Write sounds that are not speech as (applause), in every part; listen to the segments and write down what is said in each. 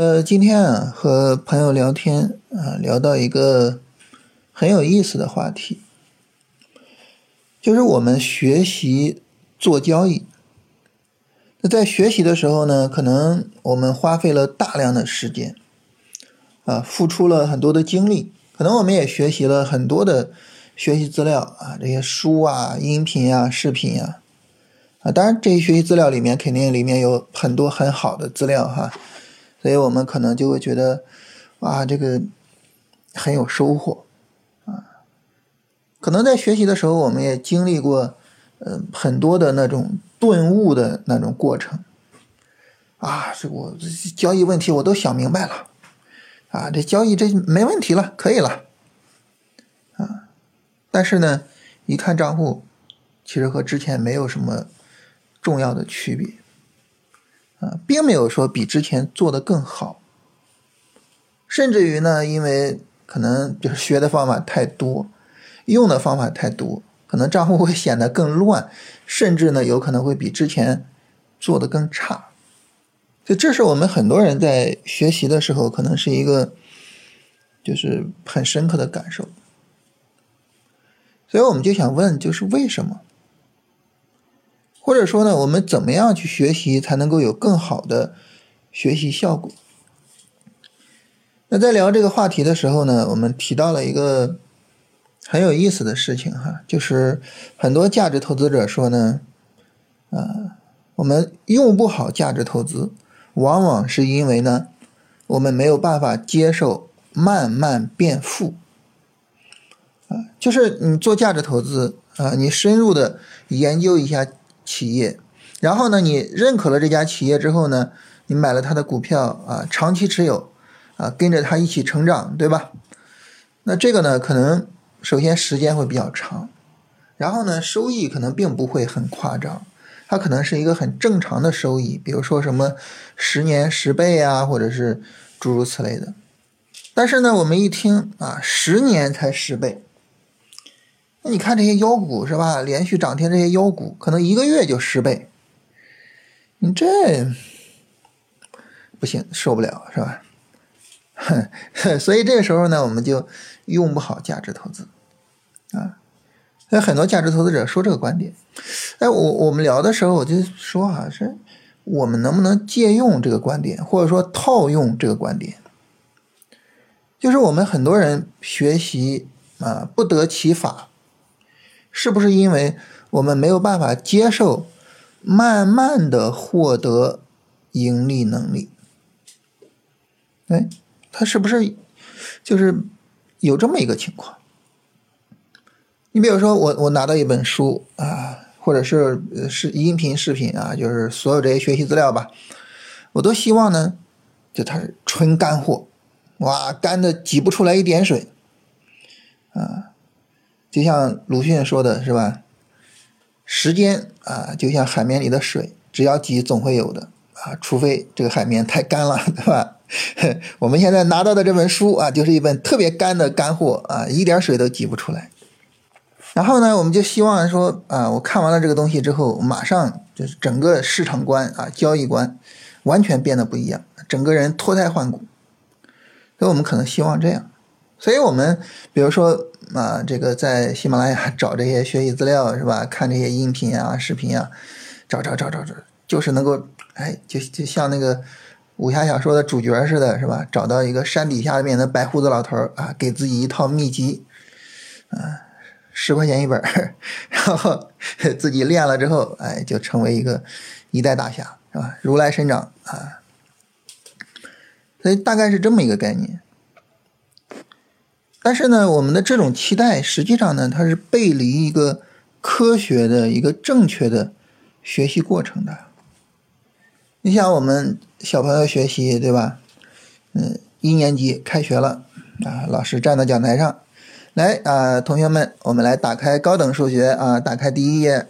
呃，今天啊和朋友聊天啊，聊到一个很有意思的话题，就是我们学习做交易。那在学习的时候呢，可能我们花费了大量的时间，啊，付出了很多的精力，可能我们也学习了很多的学习资料啊，这些书啊、音频啊、视频啊，啊，当然这些学习资料里面肯定里面有很多很好的资料哈。所以我们可能就会觉得，啊，这个很有收获，啊，可能在学习的时候，我们也经历过，呃，很多的那种顿悟的那种过程，啊，这我交易问题我都想明白了，啊，这交易这没问题了，可以了，啊，但是呢，一看账户，其实和之前没有什么重要的区别。啊，并没有说比之前做的更好，甚至于呢，因为可能就是学的方法太多，用的方法太多，可能账户会显得更乱，甚至呢，有可能会比之前做的更差。就这是我们很多人在学习的时候，可能是一个就是很深刻的感受。所以我们就想问，就是为什么？或者说呢，我们怎么样去学习才能够有更好的学习效果？那在聊这个话题的时候呢，我们提到了一个很有意思的事情哈，就是很多价值投资者说呢，啊，我们用不好价值投资，往往是因为呢，我们没有办法接受慢慢变富。啊，就是你做价值投资啊，你深入的研究一下。企业，然后呢，你认可了这家企业之后呢，你买了他的股票啊，长期持有啊，跟着他一起成长，对吧？那这个呢，可能首先时间会比较长，然后呢，收益可能并不会很夸张，它可能是一个很正常的收益，比如说什么十年十倍啊，或者是诸如此类的。但是呢，我们一听啊，十年才十倍。那你看这些妖股是吧？连续涨停这些妖股，可能一个月就十倍，你这不行，受不了是吧？哼 (laughs) 所以这个时候呢，我们就用不好价值投资啊。有很多价值投资者说这个观点，哎，我我们聊的时候我就说啊，是我们能不能借用这个观点，或者说套用这个观点？就是我们很多人学习啊，不得其法。是不是因为我们没有办法接受慢慢的获得盈利能力？哎，他是不是就是有这么一个情况？你比如说，我我拿到一本书啊，或者是是音频视频啊，就是所有这些学习资料吧，我都希望呢，就它是纯干货，哇，干的挤不出来一点水啊。就像鲁迅说的是吧？时间啊，就像海绵里的水，只要挤总会有的啊，除非这个海绵太干了，对吧？(laughs) 我们现在拿到的这本书啊，就是一本特别干的干货啊，一点水都挤不出来。然后呢，我们就希望说啊，我看完了这个东西之后，马上就是整个市场观啊，交易观完全变得不一样，整个人脱胎换骨。所以我们可能希望这样。所以我们比如说。啊，这个在喜马拉雅找这些学习资料是吧？看这些音频啊、视频啊，找找找找找，就是能够哎，就就像那个武侠小说的主角似的，是吧？找到一个山底下面的白胡子老头啊，给自己一套秘籍，啊，十块钱一本，(laughs) 然后自己练了之后，哎，就成为一个一代大侠，是吧？如来神掌啊，所以大概是这么一个概念。但是呢，我们的这种期待，实际上呢，它是背离一个科学的一个正确的学习过程的。你像我们小朋友学习，对吧？嗯，一年级开学了啊，老师站到讲台上，来啊，同学们，我们来打开高等数学啊，打开第一页，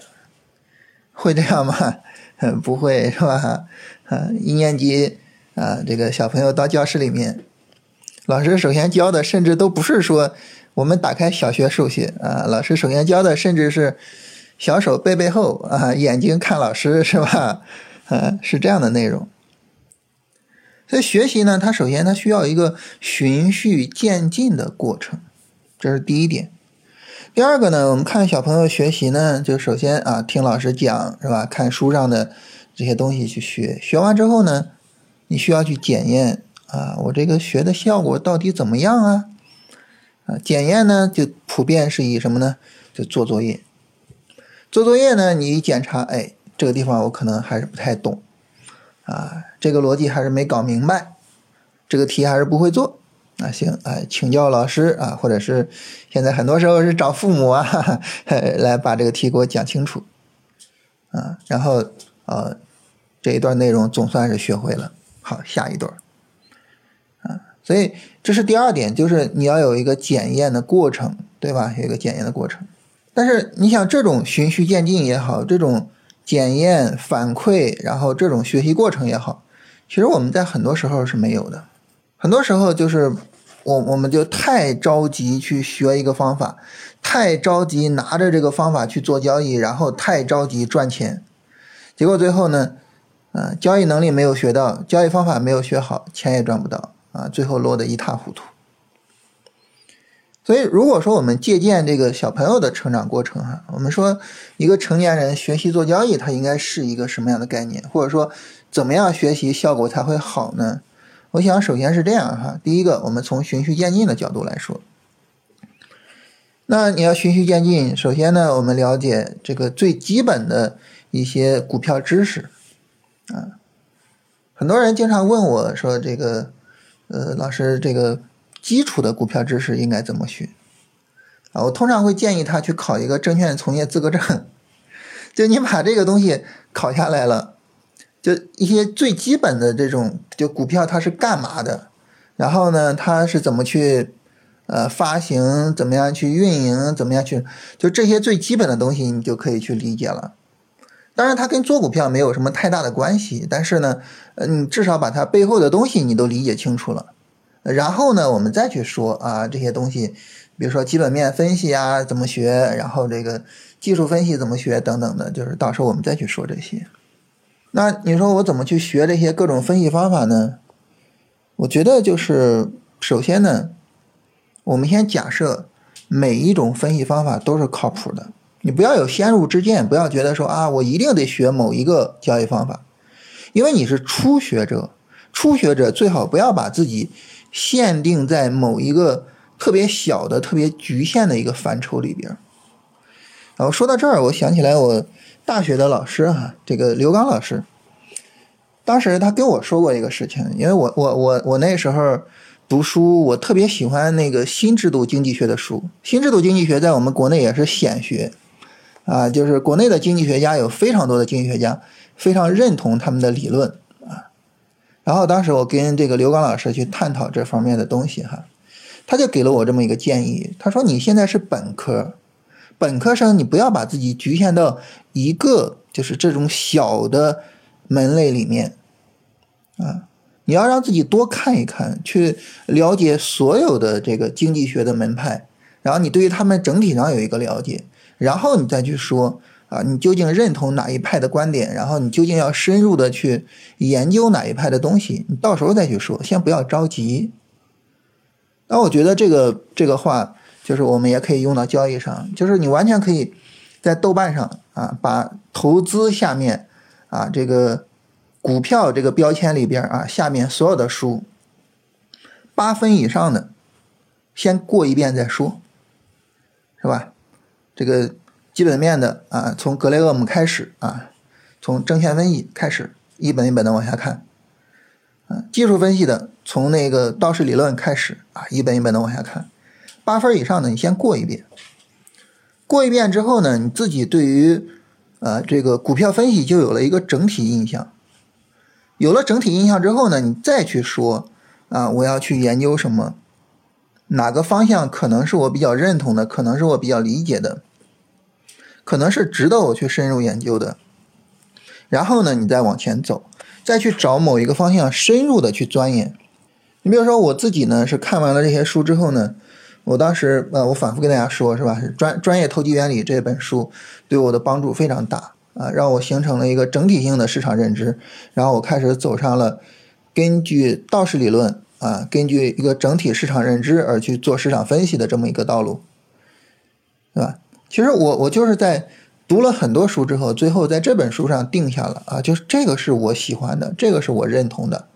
会这样吗？(laughs) 不会是吧？啊，一年级啊，这个小朋友到教室里面。老师首先教的，甚至都不是说我们打开小学数学啊。老师首先教的，甚至是小手背背后啊，眼睛看老师是吧？啊，是这样的内容。所以学习呢，它首先它需要一个循序渐进的过程，这是第一点。第二个呢，我们看小朋友学习呢，就首先啊听老师讲是吧？看书上的这些东西去学，学完之后呢，你需要去检验啊，我这个学的效果到底怎么样啊？啊，检验呢就普遍是以什么呢？就做作业。做作业呢，你一检查，哎，这个地方我可能还是不太懂，啊，这个逻辑还是没搞明白，这个题还是不会做。啊，行，哎，请教老师啊，或者是现在很多时候是找父母啊，哈哈来把这个题给我讲清楚，啊，然后呃，这一段内容总算是学会了，好，下一段，所以这是第二点，就是你要有一个检验的过程，对吧？有一个检验的过程，但是你想这种循序渐进也好，这种检验反馈，然后这种学习过程也好，其实我们在很多时候是没有的，很多时候就是。我我们就太着急去学一个方法，太着急拿着这个方法去做交易，然后太着急赚钱，结果最后呢，啊，交易能力没有学到，交易方法没有学好，钱也赚不到啊，最后落得一塌糊涂。所以，如果说我们借鉴这个小朋友的成长过程哈，我们说一个成年人学习做交易，他应该是一个什么样的概念，或者说怎么样学习效果才会好呢？我想，首先是这样哈。第一个，我们从循序渐进的角度来说，那你要循序渐进，首先呢，我们了解这个最基本的一些股票知识啊。很多人经常问我说：“这个，呃，老师，这个基础的股票知识应该怎么学？”啊，我通常会建议他去考一个证券从业资格证，(laughs) 就你把这个东西考下来了。就一些最基本的这种，就股票它是干嘛的，然后呢，它是怎么去呃发行，怎么样去运营，怎么样去，就这些最基本的东西，你就可以去理解了。当然，它跟做股票没有什么太大的关系，但是呢，嗯，至少把它背后的东西你都理解清楚了。然后呢，我们再去说啊这些东西，比如说基本面分析啊怎么学，然后这个技术分析怎么学等等的，就是到时候我们再去说这些。那你说我怎么去学这些各种分析方法呢？我觉得就是首先呢，我们先假设每一种分析方法都是靠谱的，你不要有先入之见，不要觉得说啊，我一定得学某一个交易方法，因为你是初学者，初学者最好不要把自己限定在某一个特别小的、特别局限的一个范畴里边。然后说到这儿，我想起来我。大学的老师哈，这个刘刚老师，当时他跟我说过一个事情，因为我我我我那时候读书，我特别喜欢那个新制度经济学的书。新制度经济学在我们国内也是显学啊，就是国内的经济学家有非常多的经济学家非常认同他们的理论啊。然后当时我跟这个刘刚老师去探讨这方面的东西哈，他就给了我这么一个建议，他说你现在是本科。本科生，你不要把自己局限到一个就是这种小的门类里面啊，你要让自己多看一看，去了解所有的这个经济学的门派，然后你对于他们整体上有一个了解，然后你再去说啊，你究竟认同哪一派的观点，然后你究竟要深入的去研究哪一派的东西，你到时候再去说，先不要着急。那我觉得这个这个话。就是我们也可以用到交易上，就是你完全可以在豆瓣上啊，把投资下面啊这个股票这个标签里边啊下面所有的书八分以上的先过一遍再说，是吧？这个基本面的啊，从格雷厄姆开始啊，从证券分析开始一本一本的往下看，啊，技术分析的从那个道氏理论开始啊，一本一本的往下看。八分以上的，你先过一遍。过一遍之后呢，你自己对于呃这个股票分析就有了一个整体印象。有了整体印象之后呢，你再去说啊，我要去研究什么，哪个方向可能是我比较认同的，可能是我比较理解的，可能是值得我去深入研究的。然后呢，你再往前走，再去找某一个方向深入的去钻研。你比如说我自己呢，是看完了这些书之后呢。我当时呃，我反复跟大家说，是吧？专专业投机原理这本书对我的帮助非常大啊，让我形成了一个整体性的市场认知，然后我开始走上了根据道氏理论啊，根据一个整体市场认知而去做市场分析的这么一个道路，对吧？其实我我就是在读了很多书之后，最后在这本书上定下了啊，就是这个是我喜欢的，这个是我认同的，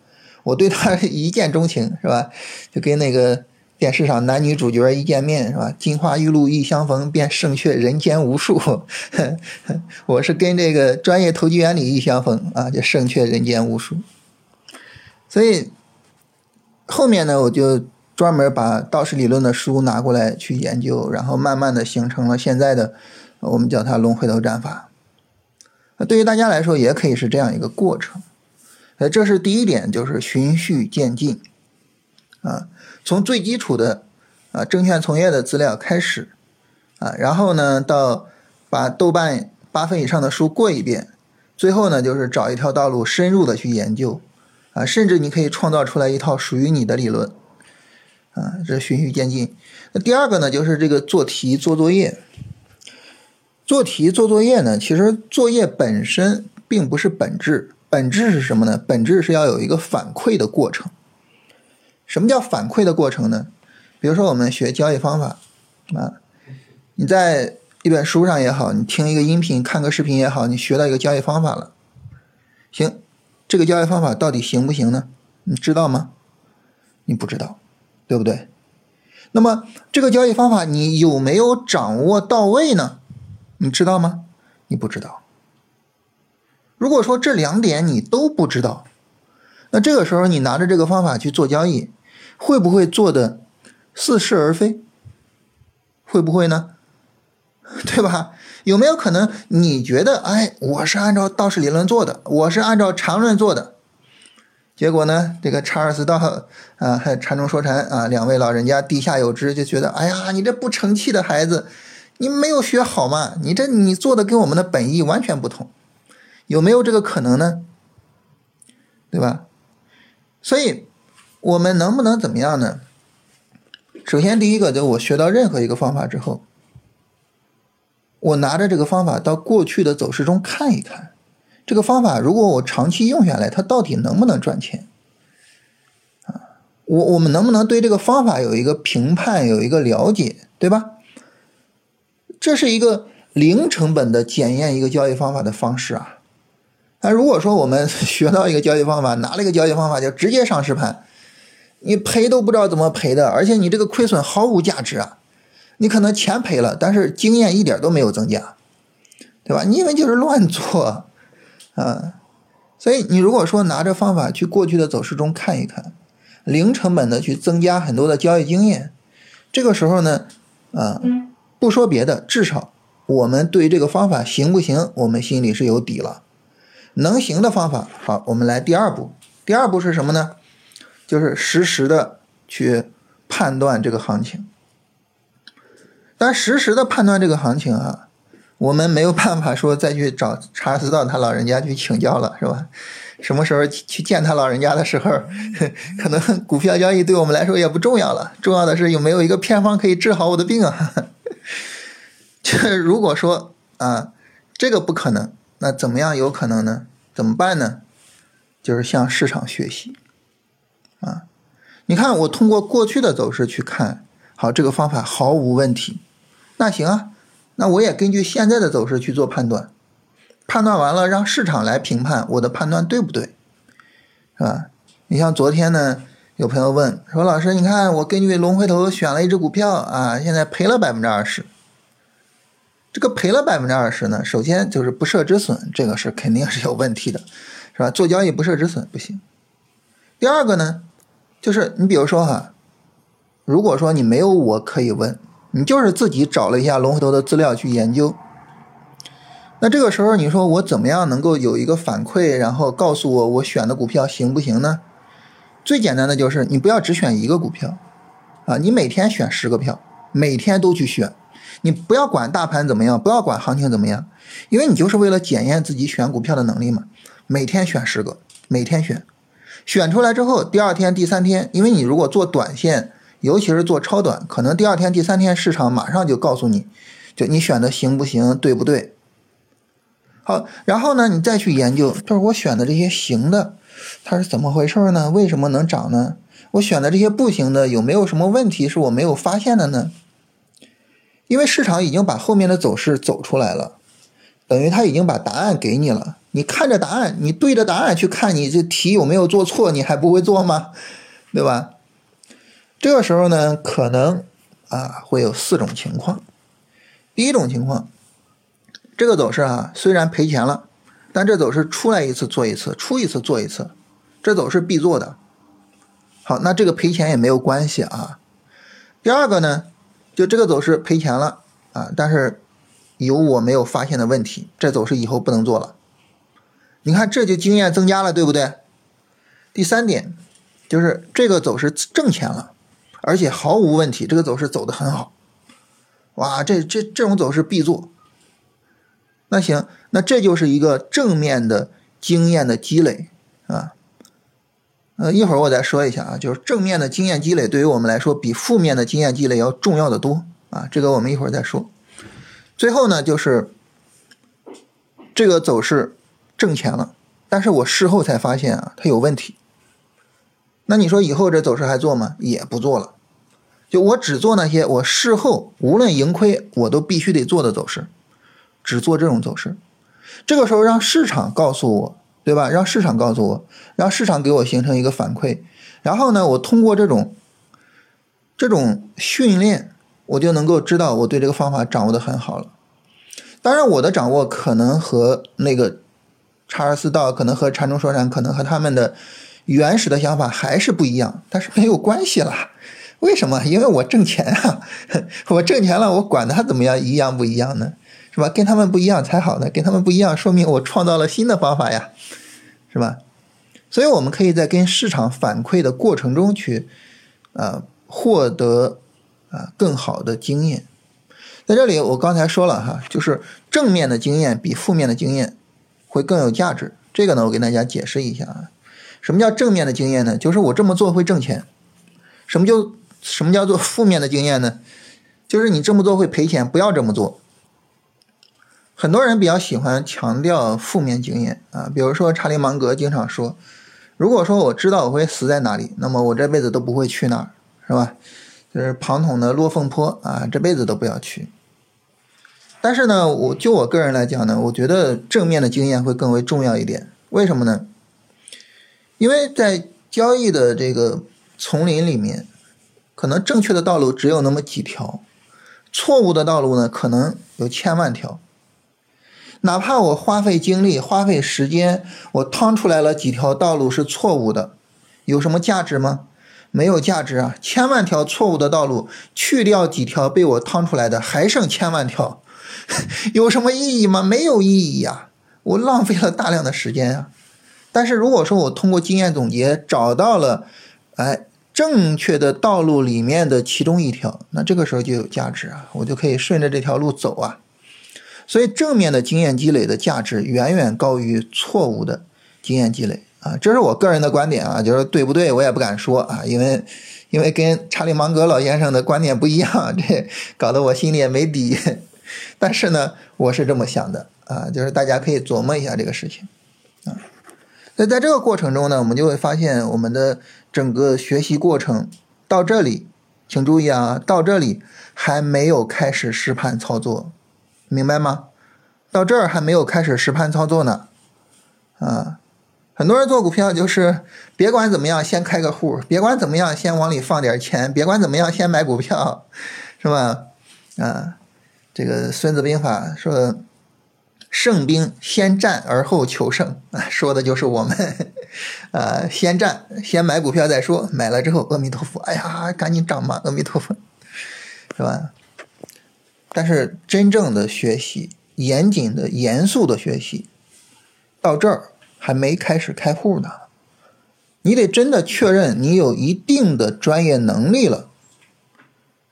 我对他一见钟情，是吧？就跟那个。电视上男女主角一见面是吧？金花玉露一相逢，便胜却人间无数。(laughs) 我是跟这个专业投机原理一相逢啊，就胜却人间无数。所以后面呢，我就专门把道氏理论的书拿过来去研究，然后慢慢的形成了现在的我们叫它龙回头战法。对于大家来说，也可以是这样一个过程。呃，这是第一点，就是循序渐进啊。从最基础的啊证券从业的资料开始啊，然后呢到把豆瓣八分以上的书过一遍，最后呢就是找一条道路深入的去研究啊，甚至你可以创造出来一套属于你的理论啊，这循序渐进。那第二个呢就是这个做题做作业，做题做作业呢，其实作业本身并不是本质，本质是什么呢？本质是要有一个反馈的过程。什么叫反馈的过程呢？比如说我们学交易方法啊，你在一本书上也好，你听一个音频、看个视频也好，你学到一个交易方法了，行，这个交易方法到底行不行呢？你知道吗？你不知道，对不对？那么这个交易方法你有没有掌握到位呢？你知道吗？你不知道。如果说这两点你都不知道，那这个时候，你拿着这个方法去做交易，会不会做的似是而非？会不会呢？(laughs) 对吧？有没有可能你觉得，哎，我是按照道氏理论做的，我是按照常论做的，结果呢，这个查尔斯道啊，还禅中说禅啊，两位老人家地下有知，就觉得，哎呀，你这不成器的孩子，你没有学好嘛？你这你做的跟我们的本意完全不同，有没有这个可能呢？对吧？所以，我们能不能怎么样呢？首先，第一个，就我学到任何一个方法之后，我拿着这个方法到过去的走势中看一看，这个方法如果我长期用下来，它到底能不能赚钱？啊，我我们能不能对这个方法有一个评判，有一个了解，对吧？这是一个零成本的检验一个交易方法的方式啊。那如果说我们 (laughs) 学到一个交易方法，拿了一个交易方法就直接上实盘，你赔都不知道怎么赔的，而且你这个亏损毫无价值啊！你可能钱赔了，但是经验一点都没有增加，对吧？你因为就是乱做啊，所以你如果说拿着方法去过去的走势中看一看，零成本的去增加很多的交易经验，这个时候呢，啊，不说别的，至少我们对这个方法行不行，我们心里是有底了。能行的方法，好，我们来第二步。第二步是什么呢？就是实时的去判断这个行情。但实时的判断这个行情啊，我们没有办法说再去找查尔斯道他老人家去请教了，是吧？什么时候去见他老人家的时候，(laughs) 可能股票交易对我们来说也不重要了。重要的是有没有一个偏方可以治好我的病啊？这 (laughs) 如果说啊，这个不可能。那怎么样有可能呢？怎么办呢？就是向市场学习啊！你看，我通过过去的走势去看，好，这个方法毫无问题。那行啊，那我也根据现在的走势去做判断，判断完了让市场来评判我的判断对不对，是吧？你像昨天呢，有朋友问说：“老师，你看我根据龙回头选了一只股票啊，现在赔了百分之二十。”这个赔了百分之二十呢，首先就是不设止损，这个是肯定是有问题的，是吧？做交易不设止损不行。第二个呢，就是你比如说哈，如果说你没有我可以问，你就是自己找了一下龙回头的资料去研究，那这个时候你说我怎么样能够有一个反馈，然后告诉我我选的股票行不行呢？最简单的就是你不要只选一个股票，啊，你每天选十个票，每天都去选。你不要管大盘怎么样，不要管行情怎么样，因为你就是为了检验自己选股票的能力嘛。每天选十个，每天选，选出来之后，第二天、第三天，因为你如果做短线，尤其是做超短，可能第二天、第三天市场马上就告诉你，就你选的行不行，对不对？好，然后呢，你再去研究，就是我选的这些行的，它是怎么回事呢？为什么能涨呢？我选的这些不行的有没有什么问题是我没有发现的呢？因为市场已经把后面的走势走出来了，等于他已经把答案给你了。你看着答案，你对着答案去看，你这题有没有做错？你还不会做吗？对吧？这个时候呢，可能啊会有四种情况。第一种情况，这个走势啊虽然赔钱了，但这走势出来一次做一次，出一次做一次，这走势必做的。好，那这个赔钱也没有关系啊。第二个呢，就这个走势赔钱了啊，但是有我没有发现的问题，这走势以后不能做了。你看，这就经验增加了，对不对？第三点就是这个走势挣钱了，而且毫无问题，这个走势走得很好。哇，这这这种走势必做。那行，那这就是一个正面的经验的积累啊。呃，一会儿我再说一下啊，就是正面的经验积累对于我们来说比负面的经验积累要重要的多啊，这个我们一会儿再说。最后呢，就是这个走势挣钱了，但是我事后才发现啊，它有问题。那你说以后这走势还做吗？也不做了，就我只做那些我事后无论盈亏我都必须得做的走势，只做这种走势。这个时候让市场告诉我。对吧？让市场告诉我，让市场给我形成一个反馈，然后呢，我通过这种这种训练，我就能够知道我对这个方法掌握的很好了。当然，我的掌握可能和那个查尔斯道，可能和禅中说禅，可能和他们的原始的想法还是不一样，但是没有关系了。为什么？因为我挣钱啊，(laughs) 我挣钱了，我管他怎么样，一样不一样呢？是吧？跟他们不一样才好呢，跟他们不一样，说明我创造了新的方法呀，是吧？所以，我们可以在跟市场反馈的过程中去，啊，获得啊更好的经验。在这里，我刚才说了哈，就是正面的经验比负面的经验会更有价值。这个呢，我给大家解释一下啊，什么叫正面的经验呢？就是我这么做会挣钱。什么叫什么叫做负面的经验呢？就是你这么做会赔钱，不要这么做。很多人比较喜欢强调负面经验啊，比如说查理芒格经常说：“如果说我知道我会死在哪里，那么我这辈子都不会去那儿，是吧？”就是庞统的落凤坡啊，这辈子都不要去。但是呢，我就我个人来讲呢，我觉得正面的经验会更为重要一点。为什么呢？因为在交易的这个丛林里面，可能正确的道路只有那么几条，错误的道路呢，可能有千万条。哪怕我花费精力、花费时间，我趟出来了几条道路是错误的，有什么价值吗？没有价值啊！千万条错误的道路，去掉几条被我趟出来的，还剩千万条，(laughs) 有什么意义吗？没有意义呀！我浪费了大量的时间啊！但是如果说我通过经验总结找到了，哎，正确的道路里面的其中一条，那这个时候就有价值啊！我就可以顺着这条路走啊！所以正面的经验积累的价值远远高于错误的经验积累啊，这是我个人的观点啊，就是对不对我也不敢说啊，因为因为跟查理芒格老先生的观点不一样，(laughs) 这搞得我心里也没底。(laughs) 但是呢，我是这么想的啊，就是大家可以琢磨一下这个事情。那在这个过程中呢，我们就会发现我们的整个学习过程到这里，请注意啊，到这里还没有开始实盘操作。明白吗？到这儿还没有开始实盘操作呢，啊，很多人做股票就是别管怎么样先开个户，别管怎么样先往里放点钱，别管怎么样先买股票，(laughs) 是吧？啊，这个《孙子兵法》说胜兵先战而后求胜啊，说的就是我们，呃，先战先买股票再说，买了之后阿弥陀佛，哎呀，赶紧涨吧，阿弥陀佛，是吧？但是真正的学习，严谨的、严肃的学习，到这儿还没开始开户呢。你得真的确认你有一定的专业能力了，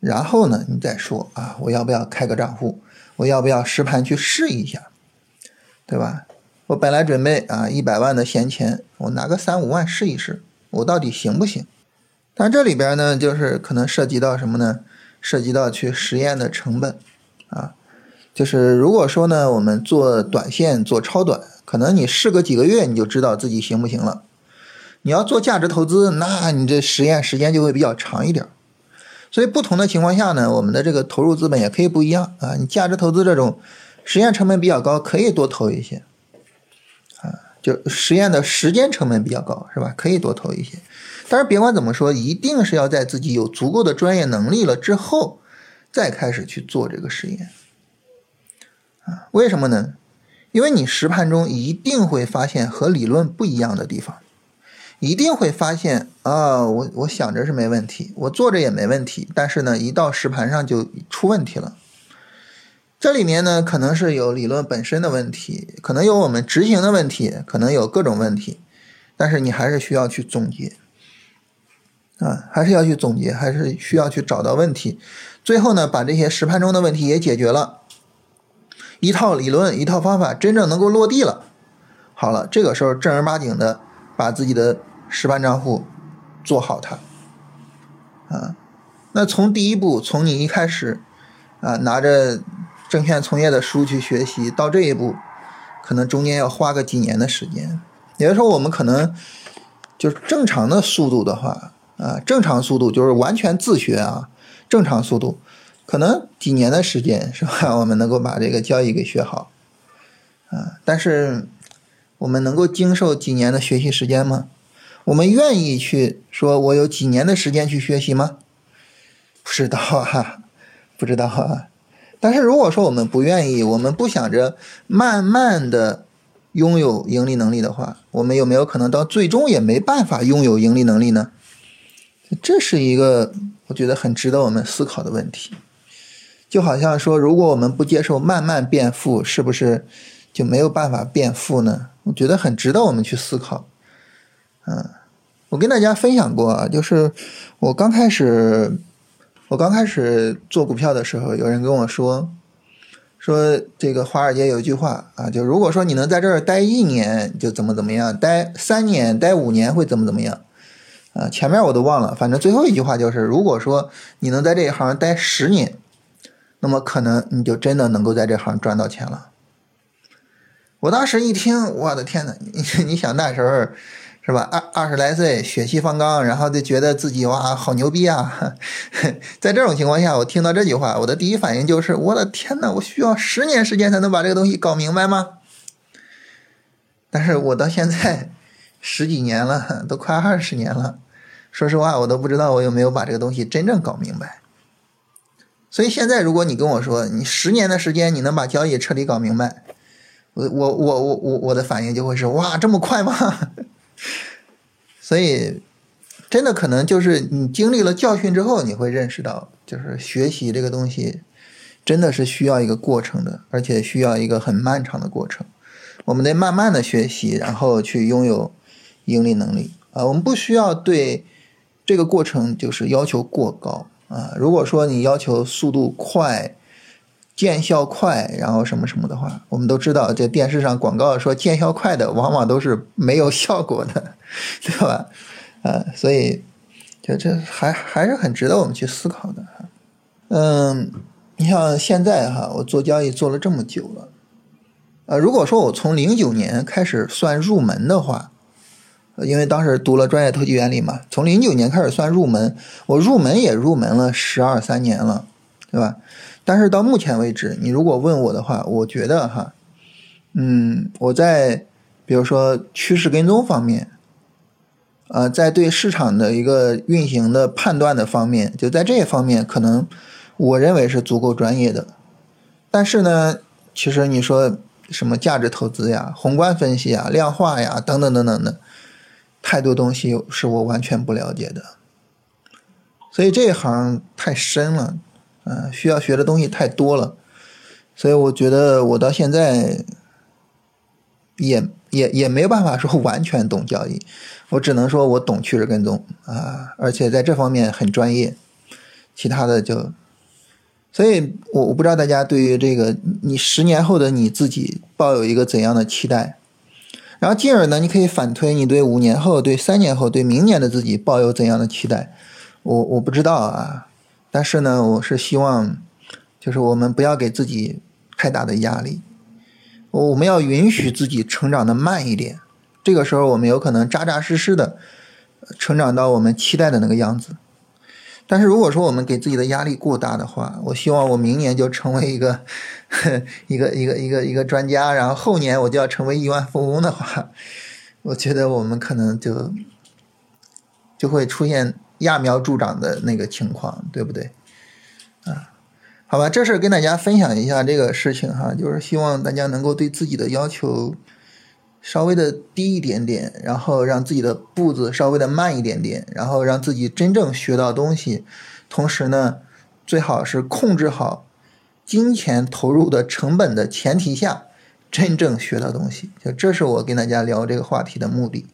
然后呢，你再说啊，我要不要开个账户？我要不要实盘去试一下？对吧？我本来准备啊，一百万的闲钱，我拿个三五万试一试，我到底行不行？但这里边呢，就是可能涉及到什么呢？涉及到去实验的成本。啊，就是如果说呢，我们做短线做超短，可能你试个几个月你就知道自己行不行了。你要做价值投资，那你这实验时间就会比较长一点。所以不同的情况下呢，我们的这个投入资本也可以不一样啊。你价值投资这种实验成本比较高，可以多投一些啊，就实验的时间成本比较高，是吧？可以多投一些。但是别管怎么说，一定是要在自己有足够的专业能力了之后，再开始去做这个实验啊？为什么呢？因为你实盘中一定会发现和理论不一样的地方，一定会发现啊，我我想着是没问题，我做着也没问题，但是呢，一到实盘上就出问题了。这里面呢，可能是有理论本身的问题，可能有我们执行的问题，可能有各种问题，但是你还是需要去总结。啊，还是要去总结，还是需要去找到问题，最后呢，把这些实盘中的问题也解决了，一套理论，一套方法真正能够落地了。好了，这个时候正儿八经的把自己的实盘账户做好它。啊，那从第一步，从你一开始啊拿着证券从业的书去学习，到这一步，可能中间要花个几年的时间。也就是说，我们可能就是正常的速度的话。啊，正常速度就是完全自学啊，正常速度可能几年的时间是吧？(laughs) 我们能够把这个交易给学好啊，但是我们能够经受几年的学习时间吗？我们愿意去说我有几年的时间去学习吗？不知道啊，不知道啊。但是如果说我们不愿意，我们不想着慢慢的拥有盈利能力的话，我们有没有可能到最终也没办法拥有盈利能力呢？这是一个我觉得很值得我们思考的问题，就好像说，如果我们不接受慢慢变富，是不是就没有办法变富呢？我觉得很值得我们去思考。嗯，我跟大家分享过啊，就是我刚开始我刚开始做股票的时候，有人跟我说，说这个华尔街有一句话啊，就如果说你能在这儿待一年，就怎么怎么样；待三年、待五年会怎么怎么样。啊，前面我都忘了，反正最后一句话就是：如果说你能在这一行待十年，那么可能你就真的能够在这行赚到钱了。我当时一听，我的天呐，你你想那时候是吧？二二十来岁，血气方刚，然后就觉得自己哇，好牛逼啊！(laughs) 在这种情况下，我听到这句话，我的第一反应就是：我的天呐，我需要十年时间才能把这个东西搞明白吗？但是我到现在。十几年了，都快二十年了。说实话，我都不知道我有没有把这个东西真正搞明白。所以现在，如果你跟我说你十年的时间你能把交易彻底搞明白，我我我我我我的反应就会是哇，这么快吗？所以，真的可能就是你经历了教训之后，你会认识到，就是学习这个东西真的是需要一个过程的，而且需要一个很漫长的过程。我们得慢慢的学习，然后去拥有。盈利能力啊，我们不需要对这个过程就是要求过高啊。如果说你要求速度快、见效快，然后什么什么的话，我们都知道，这电视上广告说见效快的，往往都是没有效果的，对吧？啊，(laughs) 所以就这还还是很值得我们去思考的。嗯，你像现在哈，我做交易做了这么久了，呃，如果说我从零九年开始算入门的话。因为当时读了专业投机原理嘛，从零九年开始算入门，我入门也入门了十二三年了，对吧？但是到目前为止，你如果问我的话，我觉得哈，嗯，我在比如说趋势跟踪方面，呃，在对市场的一个运行的判断的方面，就在这一方面，可能我认为是足够专业的。但是呢，其实你说什么价值投资呀、宏观分析啊、量化呀等等等等的。太多东西是我完全不了解的，所以这一行太深了，嗯，需要学的东西太多了，所以我觉得我到现在也也也没办法说 (laughs) 完全懂交易，我只能说我懂趋势跟踪啊，而且在这方面很专业，其他的就，所以我我不知道大家对于这个你十年后的你自己抱有一个怎样的期待。然后进而呢，你可以反推你对五年后、对三年后、对明年的自己抱有怎样的期待？我我不知道啊，但是呢，我是希望，就是我们不要给自己太大的压力，我们要允许自己成长的慢一点这个时候我们有可能扎扎实实的成长到我们期待的那个样子。但是如果说我们给自己的压力过大的话，我希望我明年就成为一个 (laughs) 一个一个一个一个专家，然后后年我就要成为亿万富翁的话，我觉得我们可能就就会出现揠苗助长的那个情况，对不对？啊，好吧，这事跟大家分享一下这个事情哈，就是希望大家能够对自己的要求。稍微的低一点点，然后让自己的步子稍微的慢一点点，然后让自己真正学到东西。同时呢，最好是控制好金钱投入的成本的前提下，真正学到东西。就这是我跟大家聊这个话题的目的。